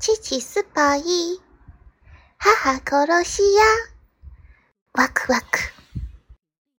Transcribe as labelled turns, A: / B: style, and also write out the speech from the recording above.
A: 父スパイ。母殺し屋。ワクワク。